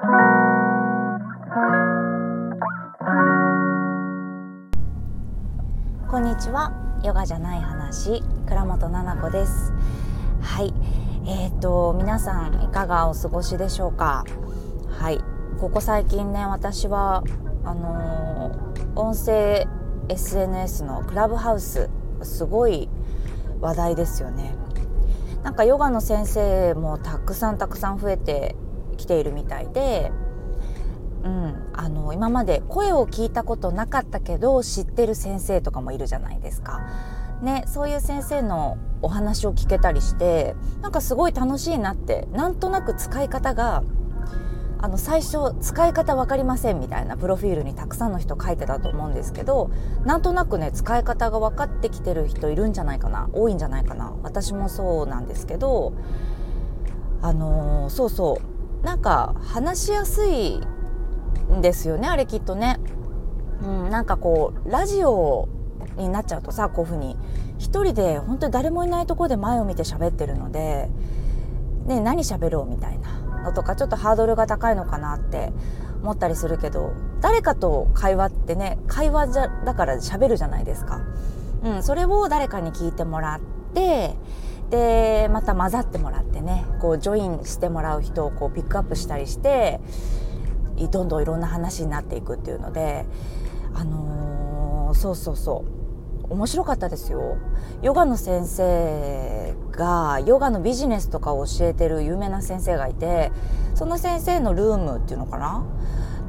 こんにちは。ヨガじゃない話。倉本々子です。はい。えーと皆さんいかがお過ごしでしょうか？はい。ここ最近ね私はあのー、音声 SNS のクラブハウスすごい話題ですよね。なんかヨガの先生もたくさんたくさん増えてきているみたいでうん、あの今まで声を聞いたことなかったけど知ってる先生とかもいるじゃないですか。ね、そういう先生のお話を聞けたりしてなんかすごい楽しいなってなんとなく使い方があの最初使い方分かりませんみたいなプロフィールにたくさんの人書いてたと思うんですけどなんとなくね使い方が分かってきてる人いるんじゃないかな多いんじゃないかな私もそうなんですけどあのー、そうそうなんか話しやすいんですよねあれきっとね。うん、なんかこうラジオになっちゃうとさこういうふうに一人で本当に誰もいないところで前を見て喋ってるので、ね、何喋ろうみたいなのとかちょっとハードルが高いのかなって思ったりするけど誰かと会話ってね会話じゃだから喋るじゃないですか。うん、それを誰かに聞いてもらってでまた混ざってもらってねこうジョインしてもらう人をこうピックアップしたりしてどんどんいろんな話になっていくっていうのであのー、そうそうそう。面白かったですよ。ヨガの先生がヨガのビジネスとかを教えてる有名な先生がいてその先生のルームっていうのかな？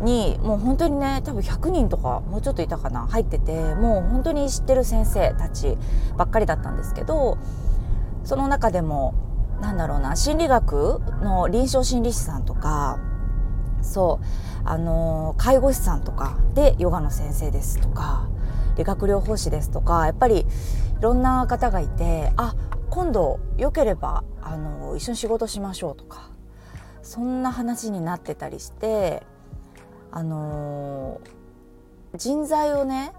にもう本当にね多分100人とかもうちょっといたかな？入っててもう本当に知ってる先生たちばっかりだったんですけどその中でもなんだろうな心理学の臨床心理士さんとかそうあの介護士さんとかでヨガの先生ですとか理学療法士ですとかやっぱりいろんな方がいてあ今度よければあの一緒に仕事しましょうとかそんな話になってたりしてあの人材をね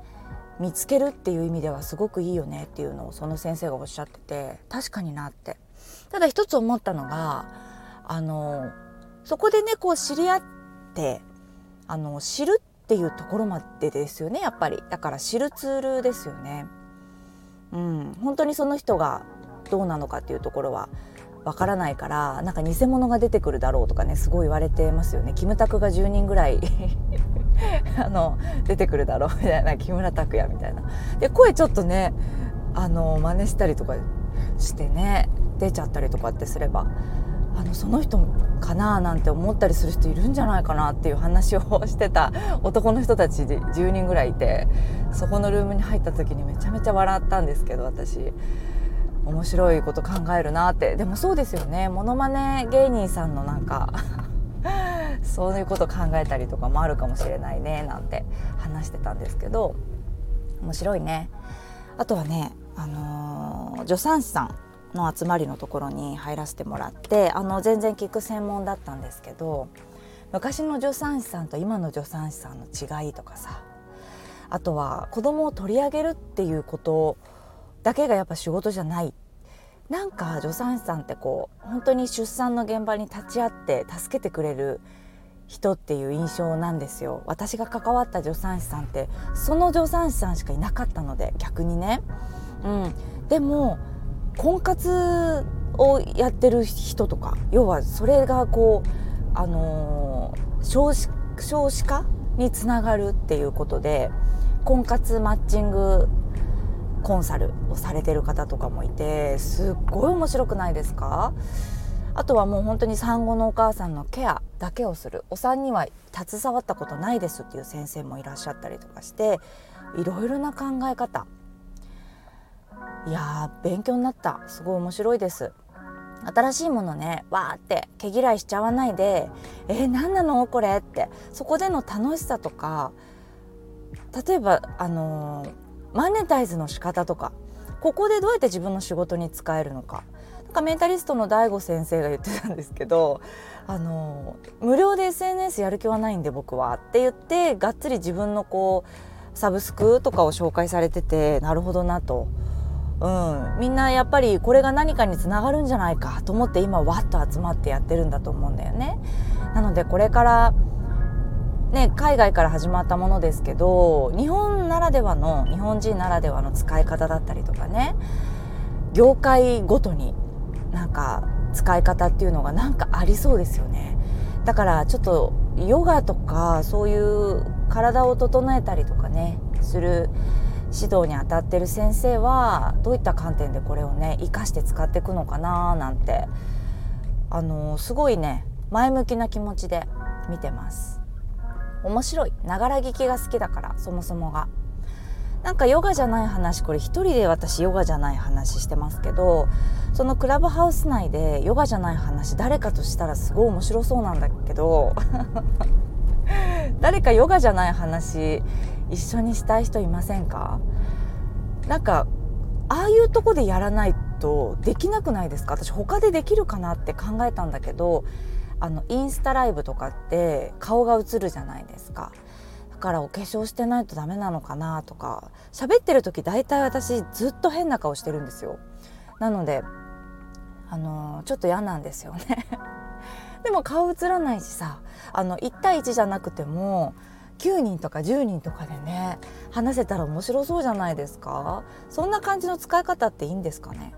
見つけるっていう意味ではすごくいいよねっていうのをその先生がおっしゃってて確かになって。ただ一つ思ったのがあのそこでねこう知り合ってあの知るっていうところまでですよねやっぱり。だから知るツールですよね。うん、本当にその人がどうなのかっていうところはわからないからなんか偽物が出てくるだろうとかねすごい言われてますよね。キムタクが10人ぐらい。あの出てくるだろう みたいな木村拓哉みたいな。で声ちょっとねあの真似したりとかしてね出ちゃったりとかってすればあのその人かななんて思ったりする人いるんじゃないかなっていう話をしてた 男の人たちで10人ぐらいいてそこのルームに入った時にめちゃめちゃ笑ったんですけど私。面白いこと考えるなって。でもそうですよね。モノマネ芸人さんのなんかそういうこと考えたりとかもあるかもしれないねなんて話してたんですけど面白いね。あとはねあのー、助産師さんの集まりのところに入らせてもらってあの全然聞く専門だったんですけど昔の助産師さんと今の助産師さんの違いとかさあとは子供を取り上げるっていうことだけがやっぱ仕事じゃない。なんか助産師さんってこう本当に出産の現場に立ち会って助けてくれる人っていう印象なんですよ。私が関わった助産師さんってその助産師さんしかいなかったので逆にね、うん、でも婚活をやってる人とか要はそれがこうあのー、少子少子化につながるっていうことで婚活マッチングコンサルをされてる方とかもいてすっごい面白くないですか？あとはもう本当に産後のお母さんのケアだけをする。お産には携わったことないですっていう先生もいらっしゃったりとかしていろいろな考え方。いや勉強になった。すごい面白いです。新しいものねわーって毛嫌いしちゃわないで「えー、何なのこれ」って。そこでの楽しさとか例えばあのー、マネタイズの仕方とかここでどうやって自分の仕事に使えるのか。かメンタリストの DAIGO 先生が言ってたんですけどあの、無料で SNS やる気はないんで僕はって言ってがっつり自分のこうサブスクとかを紹介されててなるほどなと。うん、みんなやっぱりこれが何かにつながるんじゃないかと思って今わっと集まってやってるんだと思うんだよね。なのでこれからね、海外から始まったものですけど日本ならではの日本人ならではの使い方だったりとかね業界ごとになんか使い方っていうのがなんかありそうですよね。だからちょっとヨガとかそういう体を整えたりとかねする指導にあたってる先生はどういった観点でこれをね生かして使っていくのかななんてあのすごいね前向きな気持ちで見てます。面白い。ながら聞きが好きだからそもそもが。なんかヨガじゃない話これ一人で私ヨガじゃない話してますけどそのクラブハウス内でヨガじゃない話誰かとしたらすごい面白そうなんだけど 誰かヨガじゃない話一緒にしたい人いませんか？なんかああいうとこでやらないとできなくないですか？私他でできるかなって考えたんだけどあのインスタライブとかって顔が映るじゃないですか。からお化粧してないとダメなのかなとか喋ってる時大体私ずっと変な顔してるんですよ。なのであのちょっと嫌なんですよね。でも顔映らないしさあの1対1じゃなくても9人とか10人とかでね話せたら面白そうじゃないですか。そんな感じの使い方っていいんですかね。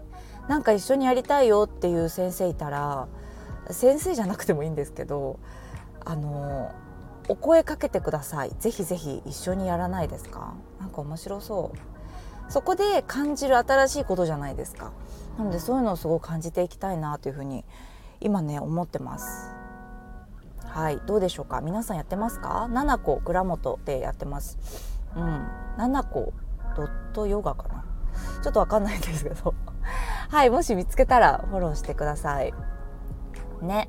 なんか一緒にやりたいよっていう先生いたら先生じゃなくてもいいんですけどあのお声かけてください。ぜひぜひ一緒にやらないですか？なんか面白そう。そこで感じる新しいことじゃないですか。なのでそういうのをすごい感じていきたいなというふうに今ね思ってます。はい。どうでしょうか？皆さんやってますか？7個倉本でやってます。うん。7個ドットヨガかな？ちょっとわかんないんですけど。はい。もし見つけたらフォローしてください。ね。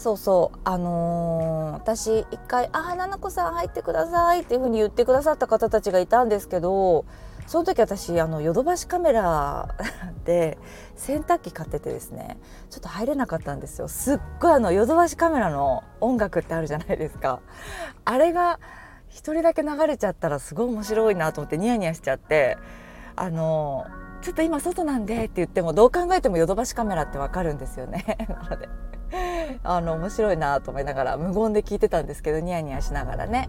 そうそう。あのー、私一回「ああ菜々子さん入ってください」っていうふうに言ってくださった方たちがいたんですけどその時私あのヨドバシカメラ で洗濯機買っててですねちょっと入れなかったんですよ。すっごいあのヨドバシカメラの音楽ってあるじゃないですか。あれが一人だけ流れちゃったらすごい面白いなと思ってニヤニヤしちゃってあのちょっと今外なんでって言ってもどう考えてもヨドバシカメラってわかるんですよね。なのであの面白いなと思いながら無言で聞いてたんですけどニヤニヤしながらね。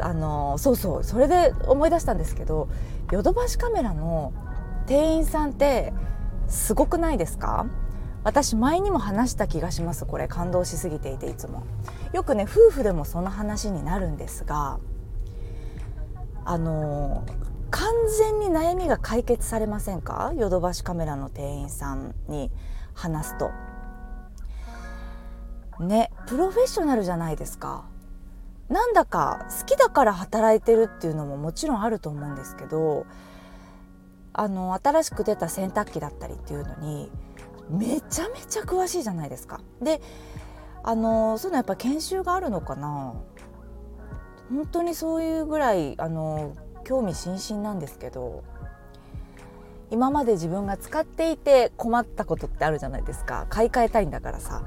あのそうそうそれで思い出したんですけどヨドバシカメラの店員さんってすごくないですか？私前にも話した気がしますこれ。感動しすぎていていつも。よくね夫婦でもその話になるんですがあの完全に悩みが解決されませんか？ヨドバシカメラの店員さんに話すと。ねプロフェッショナルじゃないですか。なんだか好きだから働いてるっていうのももちろんあると思うんですけどあの新しく出た洗濯機だったりっていうのにめちゃめちゃ詳しいじゃないですか。であのそういうのやっぱ研修があるのかな。本当にそういうぐらいあの興味津々なんですけど今まで自分が使っていて困ったことってあるじゃないですか。買い替えたいんだからさ。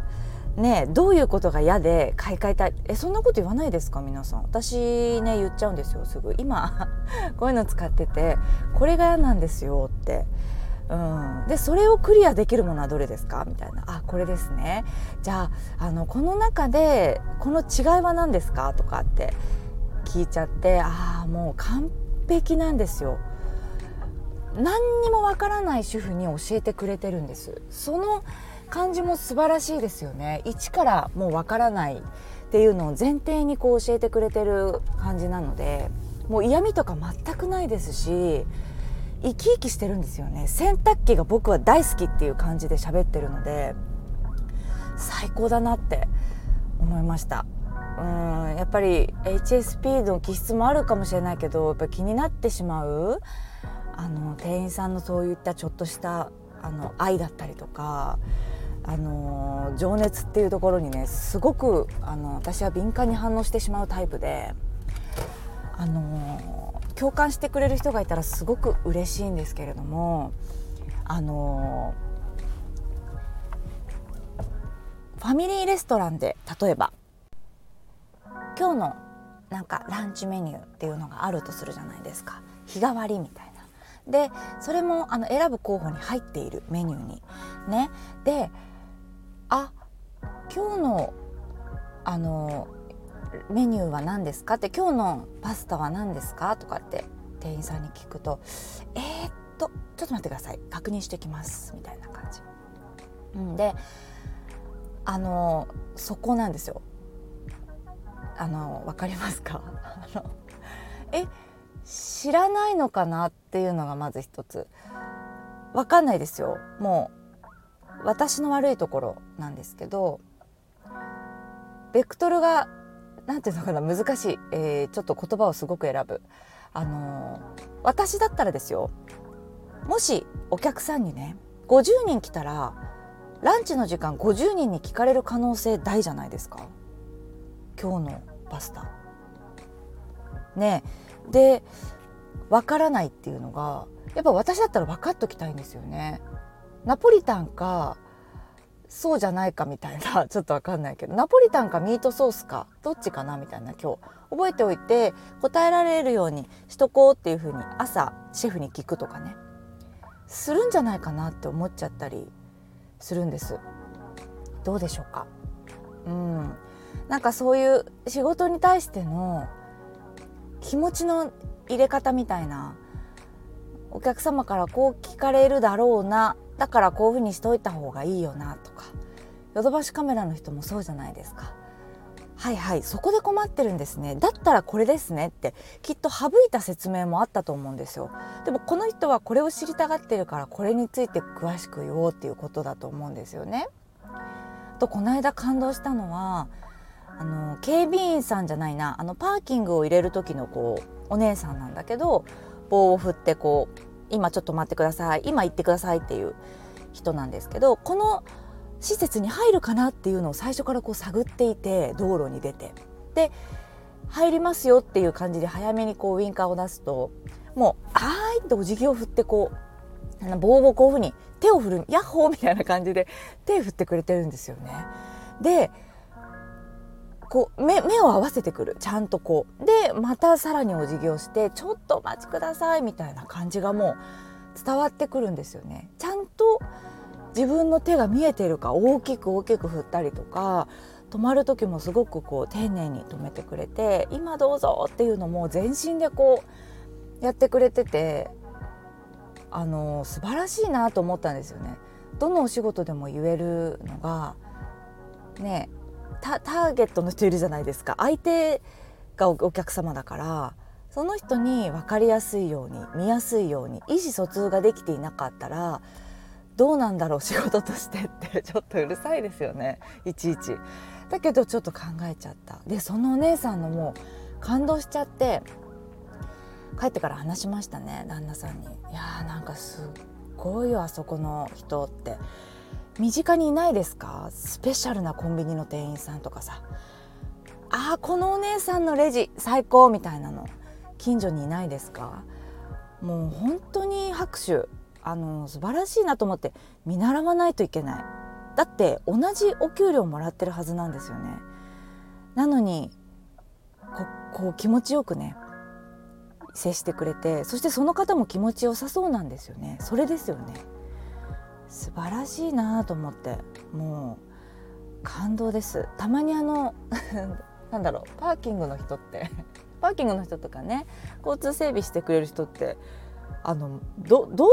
ねどういうことが嫌で買い替えたい？えそんなこと言わないですか？皆さん。私ね言っちゃうんですよすぐ。今 こういうの使っててこれが嫌なんですよって。うん、でそれをクリアできるものはどれですか？みたいな「あこれですね。じゃああのこの中でこの違いは何ですか?」とかって聞いちゃってああもう完璧なんですよ。何にもわからない主婦に教えてくれてるんです。その感じも素晴らしいですよね。一からもうわからないっていうのを前提にこう教えてくれてる感じなのでもう嫌味とか全くないですし生き生きしてるんですよね。洗濯機が僕は大好きっていう感じで喋ってるので最高だなって思いました。うんやっぱり HSP の気質もあるかもしれないけどやっぱ気になってしまうあの店員さんのそういったちょっとしたあの愛だったりとかあの情熱っていうところにねすごくあの私は敏感に反応してしまうタイプであの共感してくれる人がいたらすごく嬉しいんですけれどもあのファミリーレストランで例えば今日のなんかランチメニューっていうのがあるとするじゃないですか。日替わりみたいな。でそれもあの選ぶ候補に入っているメニューに。ね。であ今日のあのメニューは何ですか？って今日のパスタは何ですか？とかって店員さんに聞くとえー、っとちょっと待ってください。確認してきます。みたいな感じ。うん、であのそこなんですよ。あのわかりますか？え知らないのかな？っていうのがまず一つ。わかんないですよ。もう私の悪いところなんですけどベクトルがなんていうのかな難しい、えー、ちょっと言葉をすごく選ぶ。あのー、私だったらですよ。もしお客さんにね50人来たらランチの時間50人に聞かれる可能性大じゃないですか。今日のパスタ。ね。でわからないっていうのがやっぱ私だったら分かっときたいんですよね。ナポリタンかそうじゃないかみたいな ちょっと分かんないけどナポリタンかミートソースかどっちかなみたいな今日覚えておいて答えられるようにしとこうっていうふうに朝シェフに聞くとかね。するんじゃないかなって思っちゃったりするんです。どうでしょうか？うん。なんかそういう仕事に対しての気持ちの入れ方みたいなお客様からこう聞かれるだろうなだからこういうふうにしといた方がいいよなとかヨドバシカメラの人もそうじゃないですか。はいはいそこで困ってるんですね。だったらこれですねってきっと省いた説明もあったと思うんですよ。でもこの人はこれを知りたがってるからこれについて詳しく言おうっていうことだと思うんですよね。とこの間感動したのはあの警備員さんじゃないなあのパーキングを入れる時のこうお姉さんなんだけど棒を振ってこう今ちょっと待ってください今行ってくださいっていう人なんですけどこの施設に入るかなっていうのを最初からこう探っていて道路に出てで入りますよっていう感じで早めにこうウインカーを出すともう「あーい!」ってお辞儀を振ってこう棒をこういうふうに手を振る「ヤッホー!」みたいな感じで手振ってくれてるんですよね。でこう目目を合わせてくるちゃんとこうでまたさらにお辞儀をして「ちょっとお待ちください」みたいな感じがもう伝わってくるんですよね。ちゃんと自分の手が見えてるか大きく大きく振ったりとか止まる時もすごくこう丁寧に止めてくれて「今どうぞ」っていうのも全身でこうやってくれててあの素晴らしいなと思ったんですよね。どのお仕事でも言えるのがねターゲットの人いるじゃないですか相手がお客様だからその人に分かりやすいように見やすいように意思疎通ができていなかったらどうなんだろう仕事としてって ちょっとうるさいですよねいちいち。だけどちょっと考えちゃったでそのお姉さんのもう感動しちゃって帰ってから話しましたね旦那さんに。いやーなんかすっごいよあそこの人って身近にいないですか？スペシャルなコンビニの店員さんとかさ。あーこのお姉さんのレジ最高みたいなの。近所にいないですか？もう本当に拍手。あの素晴らしいなと思って見習わないといけない。だって同じお給料もらってるはずなんですよね。なのにここう気持ちよくね接してくれてそしてその方も気持ちよさそうなんですよね。それですよね。素晴らしいなと思ってもう感動です。たまにあの なんだろうパーキングの人って パーキングの人とかね交通整備してくれる人ってあのどどっ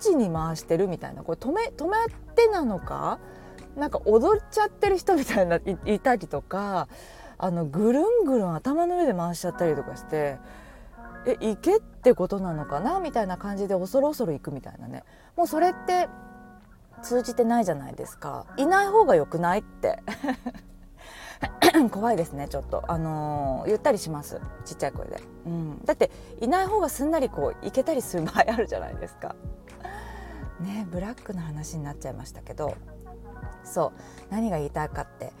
ちに回してるみたいなこれ止め止めてなのかなんか踊っちゃってる人みたいないいたりとかあのぐるんぐるん頭の上で回しちゃったりとかしてえ行けってことなのかなみたいな感じで恐る恐る行くみたいなね。もうそれって通じてないじゃないですか。いない方が良くないって。怖いですねちょっと。あのー、言ったりします。ちっちゃい声で、うん、だっていない方がすんなりこう行けたりする場合あるじゃないですか。ねブラックな話になっちゃいましたけど。そう。何が言いたいかって。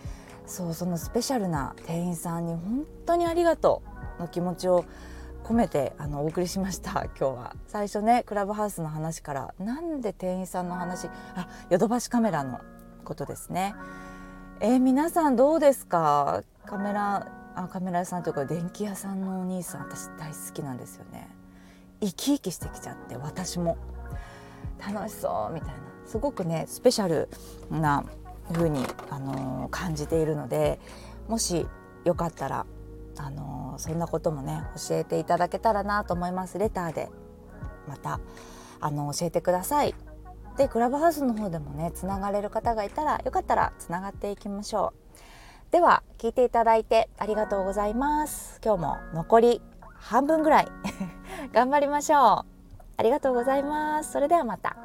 そうそのスペシャルな店員さんに本当にありがとうの気持ちを込めてあのお送りしました。今日は。最初ねクラブハウスの話からなんで店員さんの話あヨドバシカメラのことですね。えー、皆さんどうですか？カメラあカメラ屋さんというか電気屋さんのお兄さん私大好きなんですよね。生き生きしてきちゃって私も。楽しそうみたいな。すごくねスペシャルな風にあの感じているのでもしよかったらあのそんなこともね教えていただけたらなと思います。レターで。またあの教えてください。でクラブハウスの方でもねつながれる方がいたらよかったらつながっていきましょう。では聞いていただいてありがとうございます。今日も残り半分ぐらい。頑張りましょう。ありがとうございます。それではまた。